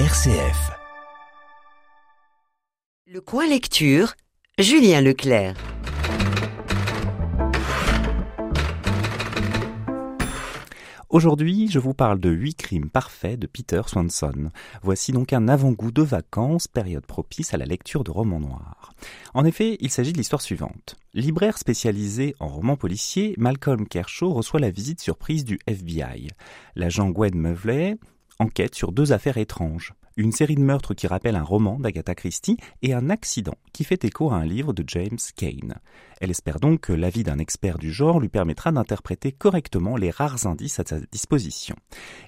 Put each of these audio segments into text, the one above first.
RCF. Le coin lecture, Julien Leclerc. Aujourd'hui, je vous parle de 8 crimes parfaits de Peter Swanson. Voici donc un avant-goût de vacances, période propice à la lecture de romans noirs. En effet, il s'agit de l'histoire suivante. Libraire spécialisé en romans policiers, Malcolm Kershaw reçoit la visite surprise du FBI. L'agent Gwen Mevley enquête sur deux affaires étranges une série de meurtres qui rappelle un roman d'Agatha Christie et un accident qui fait écho à un livre de James Kane. Elle espère donc que l'avis d'un expert du genre lui permettra d'interpréter correctement les rares indices à sa disposition.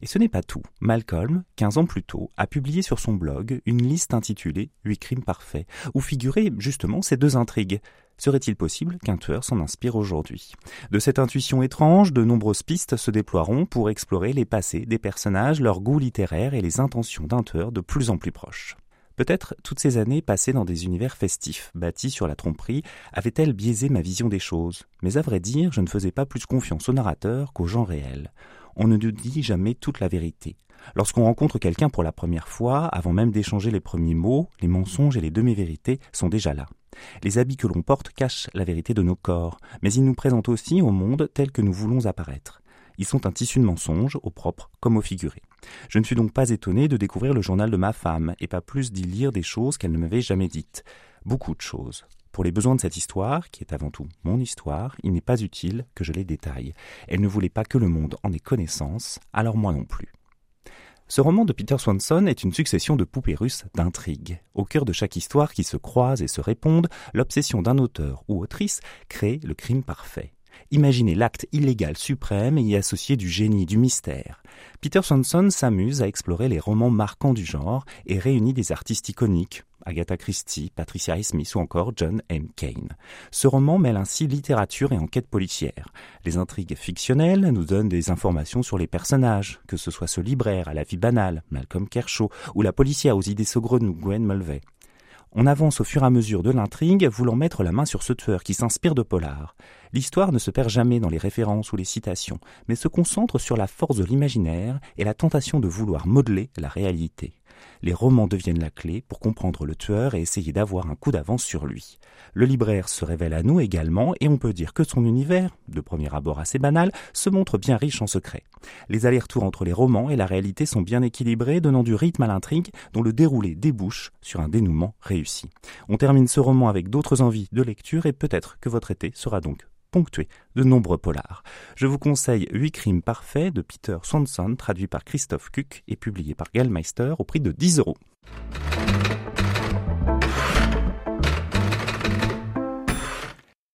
Et ce n'est pas tout. Malcolm, 15 ans plus tôt, a publié sur son blog une liste intitulée Huit crimes parfaits, où figuraient justement ces deux intrigues. Serait-il possible qu'un tueur s'en inspire aujourd'hui? De cette intuition étrange, de nombreuses pistes se déploieront pour explorer les passés des personnages, leur goût littéraire et les intentions d'un tueur de plus en plus proches. Peut-être toutes ces années passées dans des univers festifs, bâtis sur la tromperie, avaient-elles biaisé ma vision des choses? Mais à vrai dire, je ne faisais pas plus confiance aux narrateurs qu'aux gens réels. On ne nous dit jamais toute la vérité. Lorsqu'on rencontre quelqu'un pour la première fois, avant même d'échanger les premiers mots, les mensonges et les demi-vérités sont déjà là. Les habits que l'on porte cachent la vérité de nos corps, mais ils nous présentent aussi au monde tel que nous voulons apparaître. Ils sont un tissu de mensonges, au propre comme au figuré. Je ne suis donc pas étonné de découvrir le journal de ma femme, et pas plus d'y lire des choses qu'elle ne m'avait jamais dites. Beaucoup de choses. Pour les besoins de cette histoire, qui est avant tout mon histoire, il n'est pas utile que je les détaille. Elle ne voulait pas que le monde en ait connaissance, alors moi non plus. Ce roman de Peter Swanson est une succession de poupées russes d'intrigues. Au cœur de chaque histoire qui se croise et se répondent, l'obsession d'un auteur ou autrice crée le crime parfait. Imaginez l'acte illégal suprême et y associer du génie, du mystère. Peter Swanson s'amuse à explorer les romans marquants du genre et réunit des artistes iconiques, Agatha Christie, Patricia Smith ou encore John M. Kane. Ce roman mêle ainsi littérature et enquête policière. Les intrigues fictionnelles nous donnent des informations sur les personnages, que ce soit ce libraire à la vie banale, Malcolm Kershaw, ou la policière aux idées saugrenues, Gwen Mulvey. On avance au fur et à mesure de l'intrigue, voulant mettre la main sur ce tueur qui s'inspire de Polar. L'histoire ne se perd jamais dans les références ou les citations, mais se concentre sur la force de l'imaginaire et la tentation de vouloir modeler la réalité. Les romans deviennent la clé pour comprendre le tueur et essayer d'avoir un coup d'avance sur lui. Le libraire se révèle à nous également et on peut dire que son univers, de premier abord assez banal, se montre bien riche en secrets. Les allers-retours entre les romans et la réalité sont bien équilibrés, donnant du rythme à l'intrigue dont le déroulé débouche sur un dénouement réussi. On termine ce roman avec d'autres envies de lecture et peut-être que votre été sera donc de nombreux polars. Je vous conseille 8 crimes parfaits de Peter Swanson, traduit par Christophe Kuck et publié par Gallmeister au prix de 10 euros.